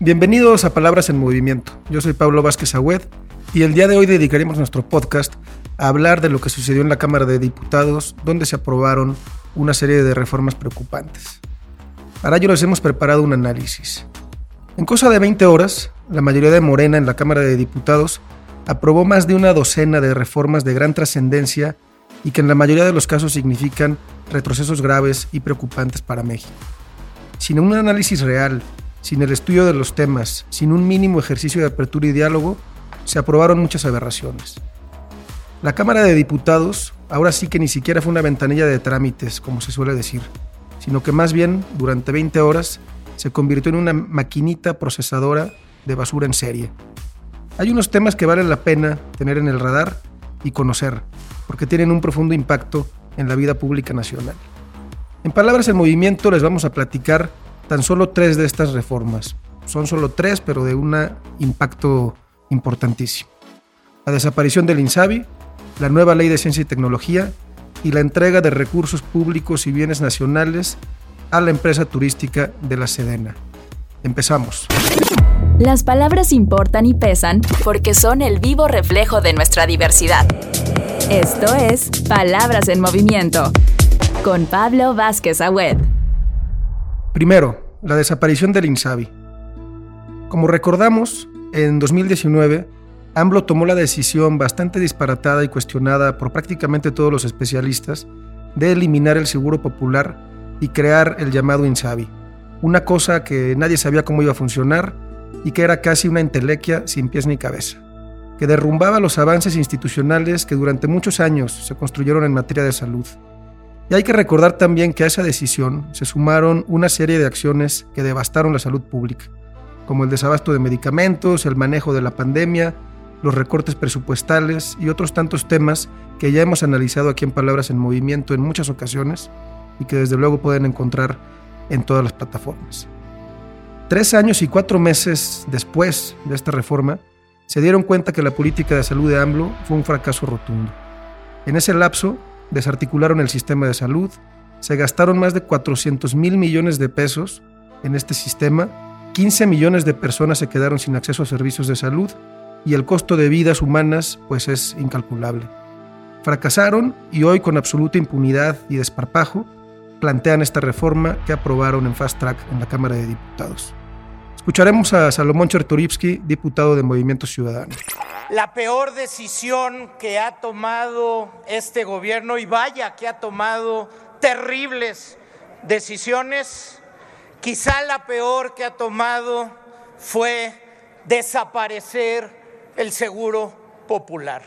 Bienvenidos a Palabras en Movimiento. Yo soy Pablo Vázquez Agüed y el día de hoy dedicaremos nuestro podcast a hablar de lo que sucedió en la Cámara de Diputados, donde se aprobaron una serie de reformas preocupantes. Para ello les hemos preparado un análisis. En cosa de 20 horas, la mayoría de Morena en la Cámara de Diputados aprobó más de una docena de reformas de gran trascendencia y que en la mayoría de los casos significan retrocesos graves y preocupantes para México. Sin un análisis real sin el estudio de los temas, sin un mínimo ejercicio de apertura y diálogo, se aprobaron muchas aberraciones. La Cámara de Diputados ahora sí que ni siquiera fue una ventanilla de trámites, como se suele decir, sino que más bien, durante 20 horas, se convirtió en una maquinita procesadora de basura en serie. Hay unos temas que valen la pena tener en el radar y conocer, porque tienen un profundo impacto en la vida pública nacional. En Palabras en Movimiento les vamos a platicar tan solo tres de estas reformas. Son solo tres, pero de un impacto importantísimo. La desaparición del INSABI, la nueva ley de ciencia y tecnología y la entrega de recursos públicos y bienes nacionales a la empresa turística de la Sedena. Empezamos. Las palabras importan y pesan porque son el vivo reflejo de nuestra diversidad. Esto es Palabras en Movimiento con Pablo Vázquez Agüed. Primero, la desaparición del INSABI. Como recordamos, en 2019, AMLO tomó la decisión bastante disparatada y cuestionada por prácticamente todos los especialistas de eliminar el seguro popular y crear el llamado INSABI, una cosa que nadie sabía cómo iba a funcionar y que era casi una entelequia sin pies ni cabeza, que derrumbaba los avances institucionales que durante muchos años se construyeron en materia de salud y hay que recordar también que a esa decisión se sumaron una serie de acciones que devastaron la salud pública, como el desabasto de medicamentos, el manejo de la pandemia, los recortes presupuestales y otros tantos temas que ya hemos analizado aquí en Palabras en Movimiento en muchas ocasiones y que desde luego pueden encontrar en todas las plataformas. Tres años y cuatro meses después de esta reforma, se dieron cuenta que la política de salud de AMLO fue un fracaso rotundo. En ese lapso, desarticularon el sistema de salud, se gastaron más de 400 mil millones de pesos en este sistema, 15 millones de personas se quedaron sin acceso a servicios de salud y el costo de vidas humanas pues es incalculable. Fracasaron y hoy con absoluta impunidad y desparpajo plantean esta reforma que aprobaron en fast track en la Cámara de Diputados. Escucharemos a Salomón Chertorivsky, diputado de Movimiento Ciudadano la peor decisión que ha tomado este gobierno, y vaya que ha tomado terribles decisiones, quizá la peor que ha tomado fue desaparecer el seguro popular.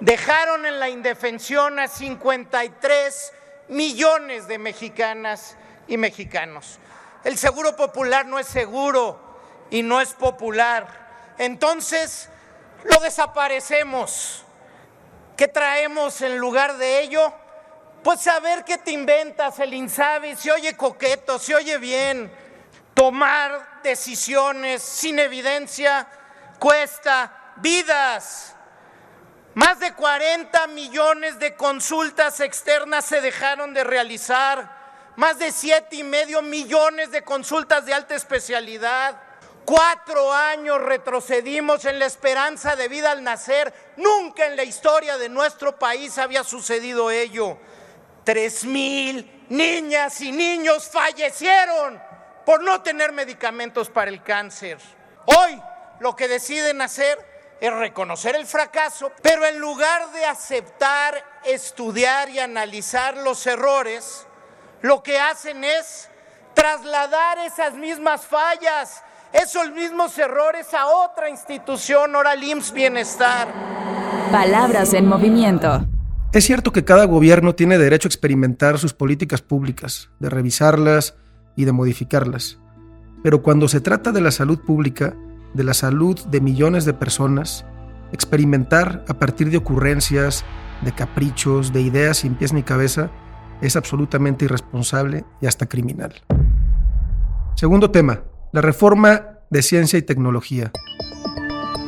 Dejaron en la indefensión a 53 millones de mexicanas y mexicanos. El seguro popular no es seguro y no es popular. Entonces, lo desaparecemos. ¿Qué traemos en lugar de ello? Pues saber que te inventas el INSABI, se oye coqueto, se oye bien. Tomar decisiones sin evidencia cuesta vidas. Más de 40 millones de consultas externas se dejaron de realizar. Más de siete y medio millones de consultas de alta especialidad. Cuatro años retrocedimos en la esperanza de vida al nacer. Nunca en la historia de nuestro país había sucedido ello. Tres mil niñas y niños fallecieron por no tener medicamentos para el cáncer. Hoy lo que deciden hacer es reconocer el fracaso, pero en lugar de aceptar, estudiar y analizar los errores, lo que hacen es trasladar esas mismas fallas esos mismos errores a otra institución, ahora el Bienestar. Palabras en movimiento. Es cierto que cada gobierno tiene derecho a experimentar sus políticas públicas, de revisarlas y de modificarlas. Pero cuando se trata de la salud pública, de la salud de millones de personas, experimentar a partir de ocurrencias, de caprichos, de ideas sin pies ni cabeza, es absolutamente irresponsable y hasta criminal. Segundo tema, la reforma de ciencia y tecnología.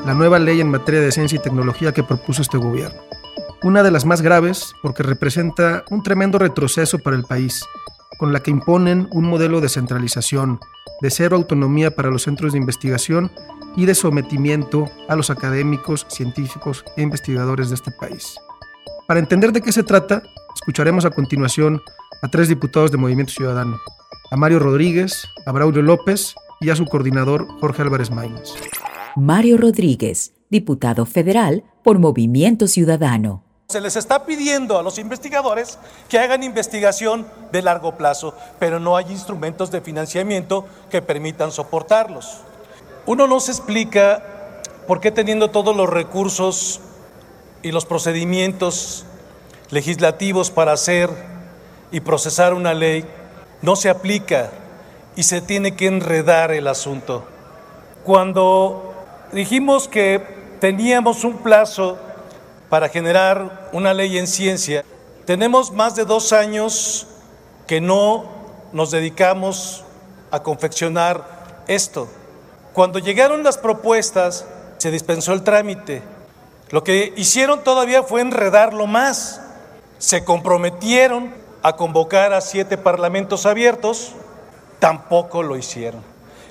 La nueva ley en materia de ciencia y tecnología que propuso este gobierno. Una de las más graves porque representa un tremendo retroceso para el país con la que imponen un modelo de centralización, de cero autonomía para los centros de investigación y de sometimiento a los académicos, científicos e investigadores de este país. Para entender de qué se trata, escucharemos a continuación a tres diputados de Movimiento Ciudadano, a Mario Rodríguez, a Braulio López y a su coordinador Jorge Álvarez Maínez. Mario Rodríguez, diputado federal por Movimiento Ciudadano. Se les está pidiendo a los investigadores que hagan investigación de largo plazo, pero no hay instrumentos de financiamiento que permitan soportarlos. Uno no se explica por qué teniendo todos los recursos y los procedimientos legislativos para hacer y procesar una ley, no se aplica y se tiene que enredar el asunto. Cuando dijimos que teníamos un plazo para generar una ley en ciencia. Tenemos más de dos años que no nos dedicamos a confeccionar esto. Cuando llegaron las propuestas, se dispensó el trámite. Lo que hicieron todavía fue enredarlo más. Se comprometieron a convocar a siete parlamentos abiertos, tampoco lo hicieron.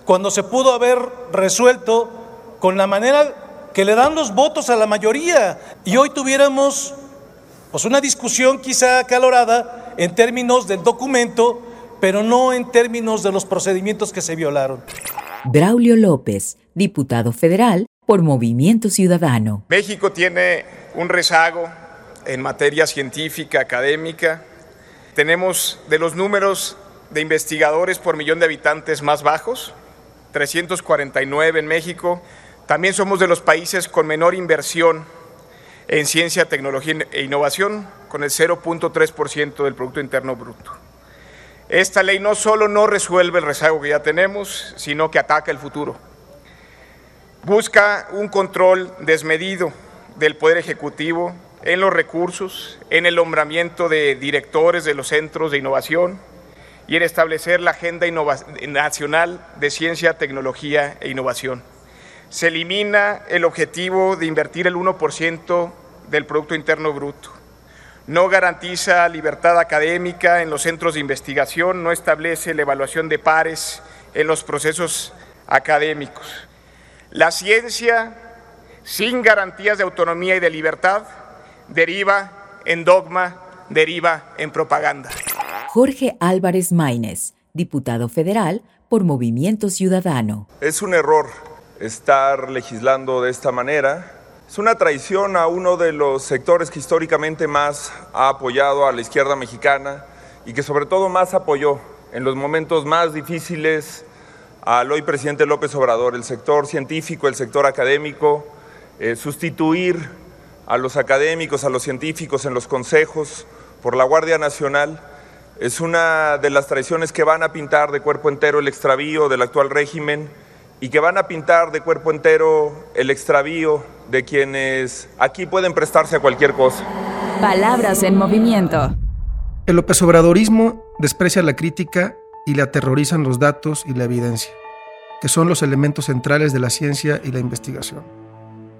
Cuando se pudo haber resuelto con la manera que le dan los votos a la mayoría y hoy tuviéramos pues una discusión quizá acalorada en términos del documento, pero no en términos de los procedimientos que se violaron. Braulio López, diputado federal por Movimiento Ciudadano. México tiene un rezago en materia científica, académica. Tenemos de los números de investigadores por millón de habitantes más bajos, 349 en México, también somos de los países con menor inversión en ciencia, tecnología e innovación, con el 0.3% del Producto Interno Bruto. Esta ley no solo no resuelve el rezago que ya tenemos, sino que ataca el futuro. Busca un control desmedido del Poder Ejecutivo en los recursos, en el nombramiento de directores de los centros de innovación en establecer la Agenda Nacional de Ciencia, Tecnología e Innovación se elimina el objetivo de invertir el 1% del Producto Interno Bruto. No garantiza libertad académica en los centros de investigación, no establece la evaluación de pares en los procesos académicos. La ciencia, sin garantías de autonomía y de libertad, deriva en dogma, deriva en propaganda. Jorge Álvarez Maínez, diputado federal por Movimiento Ciudadano. Es un error estar legislando de esta manera. Es una traición a uno de los sectores que históricamente más ha apoyado a la izquierda mexicana y que sobre todo más apoyó en los momentos más difíciles al hoy presidente López Obrador, el sector científico, el sector académico, eh, sustituir a los académicos, a los científicos en los consejos por la Guardia Nacional, es una de las traiciones que van a pintar de cuerpo entero el extravío del actual régimen y que van a pintar de cuerpo entero el extravío de quienes aquí pueden prestarse a cualquier cosa. Palabras en movimiento. El López Obradorismo desprecia la crítica y le aterrorizan los datos y la evidencia, que son los elementos centrales de la ciencia y la investigación.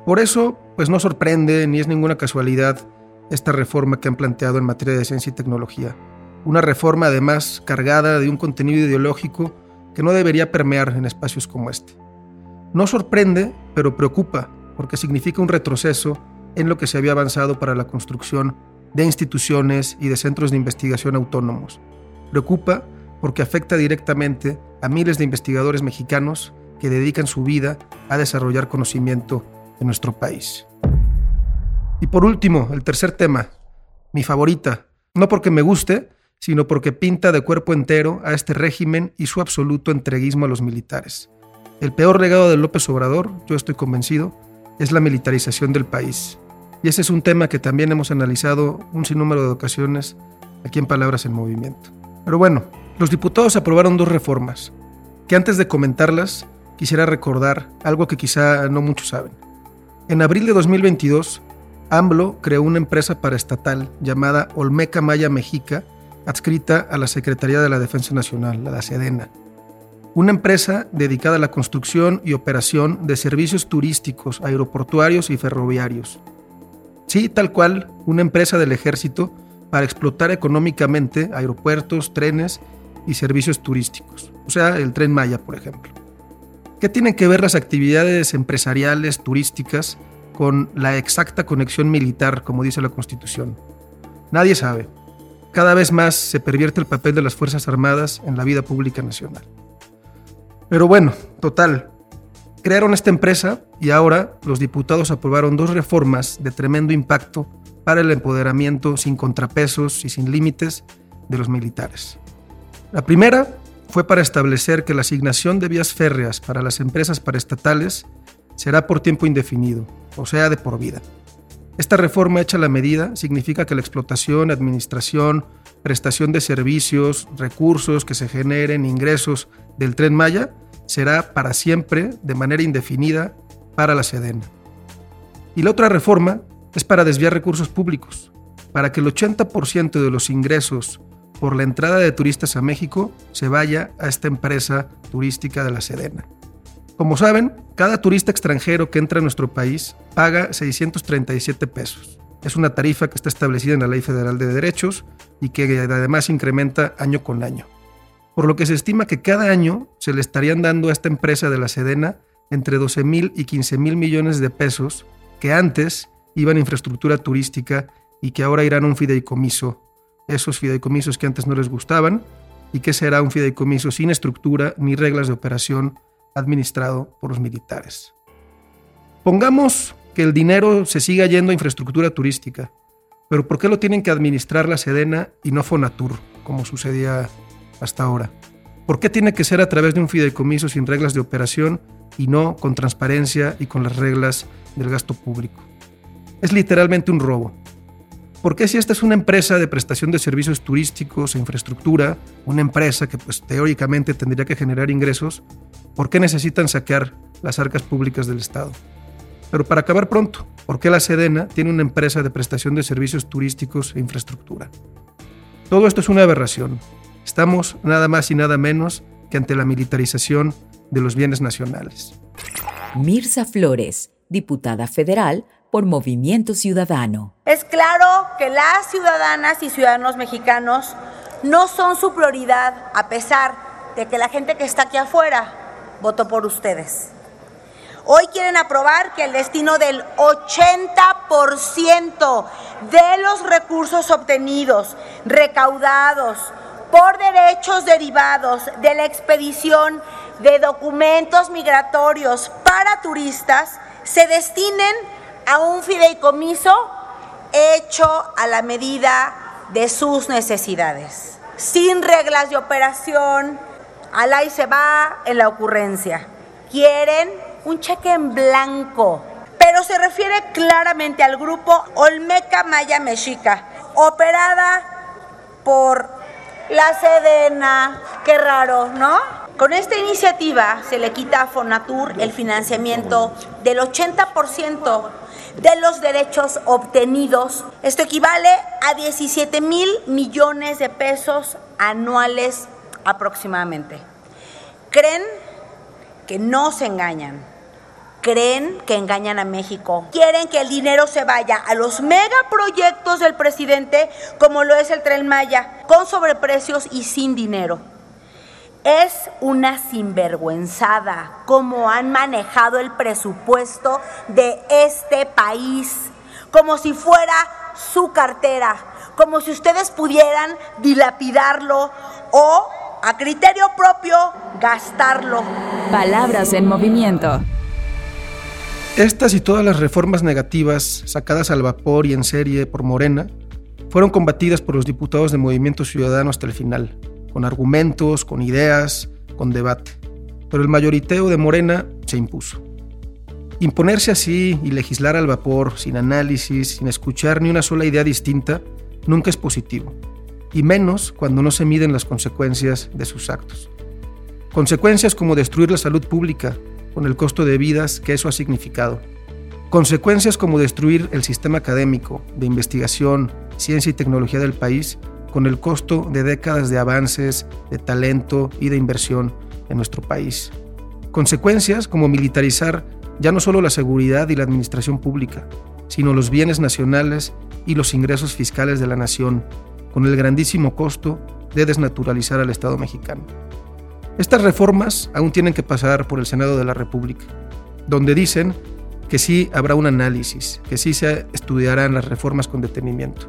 Por eso, pues no sorprende ni es ninguna casualidad esta reforma que han planteado en materia de ciencia y tecnología. Una reforma además cargada de un contenido ideológico que no debería permear en espacios como este. No sorprende, pero preocupa, porque significa un retroceso en lo que se había avanzado para la construcción de instituciones y de centros de investigación autónomos. Preocupa porque afecta directamente a miles de investigadores mexicanos que dedican su vida a desarrollar conocimiento en nuestro país. Y por último, el tercer tema, mi favorita, no porque me guste, sino porque pinta de cuerpo entero a este régimen y su absoluto entreguismo a los militares. El peor legado de López Obrador, yo estoy convencido, es la militarización del país. Y ese es un tema que también hemos analizado un sinnúmero de ocasiones aquí en Palabras en Movimiento. Pero bueno, los diputados aprobaron dos reformas, que antes de comentarlas quisiera recordar algo que quizá no muchos saben. En abril de 2022, AMLO creó una empresa paraestatal llamada Olmeca Maya Mexica adscrita a la Secretaría de la Defensa Nacional, la SEDENA, una empresa dedicada a la construcción y operación de servicios turísticos, aeroportuarios y ferroviarios. Sí, tal cual, una empresa del ejército para explotar económicamente aeropuertos, trenes y servicios turísticos, o sea, el tren Maya, por ejemplo. ¿Qué tienen que ver las actividades empresariales turísticas con la exacta conexión militar, como dice la Constitución? Nadie sabe. Cada vez más se pervierte el papel de las Fuerzas Armadas en la vida pública nacional. Pero bueno, total, crearon esta empresa y ahora los diputados aprobaron dos reformas de tremendo impacto para el empoderamiento sin contrapesos y sin límites de los militares. La primera fue para establecer que la asignación de vías férreas para las empresas paraestatales será por tiempo indefinido, o sea, de por vida. Esta reforma hecha a la medida significa que la explotación, administración, prestación de servicios, recursos que se generen, ingresos del tren Maya, será para siempre, de manera indefinida, para la Sedena. Y la otra reforma es para desviar recursos públicos, para que el 80% de los ingresos por la entrada de turistas a México se vaya a esta empresa turística de la Sedena. Como saben, cada turista extranjero que entra a nuestro país paga 637 pesos. Es una tarifa que está establecida en la Ley Federal de Derechos y que además incrementa año con año. Por lo que se estima que cada año se le estarían dando a esta empresa de la Sedena entre 12 mil y 15 mil millones de pesos que antes iban a infraestructura turística y que ahora irán a un fideicomiso esos fideicomisos que antes no les gustaban y que será un fideicomiso sin estructura ni reglas de operación administrado por los militares. Pongamos que el dinero se siga yendo a infraestructura turística, pero ¿por qué lo tienen que administrar la Sedena y no Fonatur, como sucedía hasta ahora? ¿Por qué tiene que ser a través de un fideicomiso sin reglas de operación y no con transparencia y con las reglas del gasto público? Es literalmente un robo. Porque si esta es una empresa de prestación de servicios turísticos e infraestructura, una empresa que pues teóricamente tendría que generar ingresos, ¿por qué necesitan saquear las arcas públicas del Estado? Pero para acabar pronto, ¿por qué la Sedena tiene una empresa de prestación de servicios turísticos e infraestructura? Todo esto es una aberración. Estamos nada más y nada menos que ante la militarización de los bienes nacionales. Mirza Flores, diputada federal por Movimiento Ciudadano. Es claro que las ciudadanas y ciudadanos mexicanos no son su prioridad a pesar de que la gente que está aquí afuera votó por ustedes. Hoy quieren aprobar que el destino del 80% de los recursos obtenidos, recaudados por derechos derivados de la expedición de documentos migratorios para turistas se destinen a un fideicomiso hecho a la medida de sus necesidades, sin reglas de operación, al ahí se va en la ocurrencia. Quieren un cheque en blanco, pero se refiere claramente al grupo Olmeca Maya Mexica, operada por la Sedena. Qué raro, ¿no? Con esta iniciativa se le quita a Fonatur el financiamiento del 80% de los derechos obtenidos. Esto equivale a 17 mil millones de pesos anuales aproximadamente. ¿Creen que no se engañan? creen que engañan a México. Quieren que el dinero se vaya a los megaproyectos del presidente, como lo es el Tren Maya, con sobreprecios y sin dinero. Es una sinvergüenzada cómo han manejado el presupuesto de este país, como si fuera su cartera, como si ustedes pudieran dilapidarlo o, a criterio propio, gastarlo. Palabras en movimiento. Estas y todas las reformas negativas sacadas al vapor y en serie por Morena fueron combatidas por los diputados de Movimiento Ciudadano hasta el final con argumentos, con ideas, con debate. Pero el mayoriteo de Morena se impuso. Imponerse así y legislar al vapor, sin análisis, sin escuchar ni una sola idea distinta, nunca es positivo, y menos cuando no se miden las consecuencias de sus actos. Consecuencias como destruir la salud pública, con el costo de vidas que eso ha significado. Consecuencias como destruir el sistema académico, de investigación, ciencia y tecnología del país con el costo de décadas de avances, de talento y de inversión en nuestro país. Consecuencias como militarizar ya no solo la seguridad y la administración pública, sino los bienes nacionales y los ingresos fiscales de la nación, con el grandísimo costo de desnaturalizar al Estado mexicano. Estas reformas aún tienen que pasar por el Senado de la República, donde dicen que sí habrá un análisis, que sí se estudiarán las reformas con detenimiento.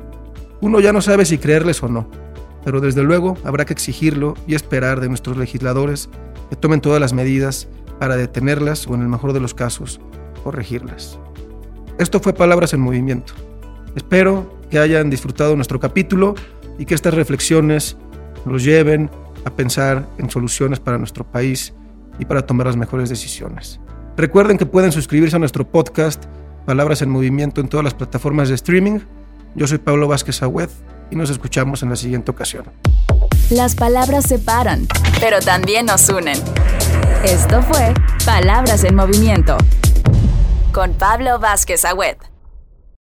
Uno ya no sabe si creerles o no, pero desde luego habrá que exigirlo y esperar de nuestros legisladores que tomen todas las medidas para detenerlas o en el mejor de los casos, corregirlas. Esto fue Palabras en Movimiento. Espero que hayan disfrutado nuestro capítulo y que estas reflexiones nos lleven a pensar en soluciones para nuestro país y para tomar las mejores decisiones. Recuerden que pueden suscribirse a nuestro podcast Palabras en Movimiento en todas las plataformas de streaming. Yo soy Pablo Vázquez Agüed y nos escuchamos en la siguiente ocasión. Las palabras separan, pero también nos unen. Esto fue Palabras en Movimiento con Pablo Vázquez Agüed.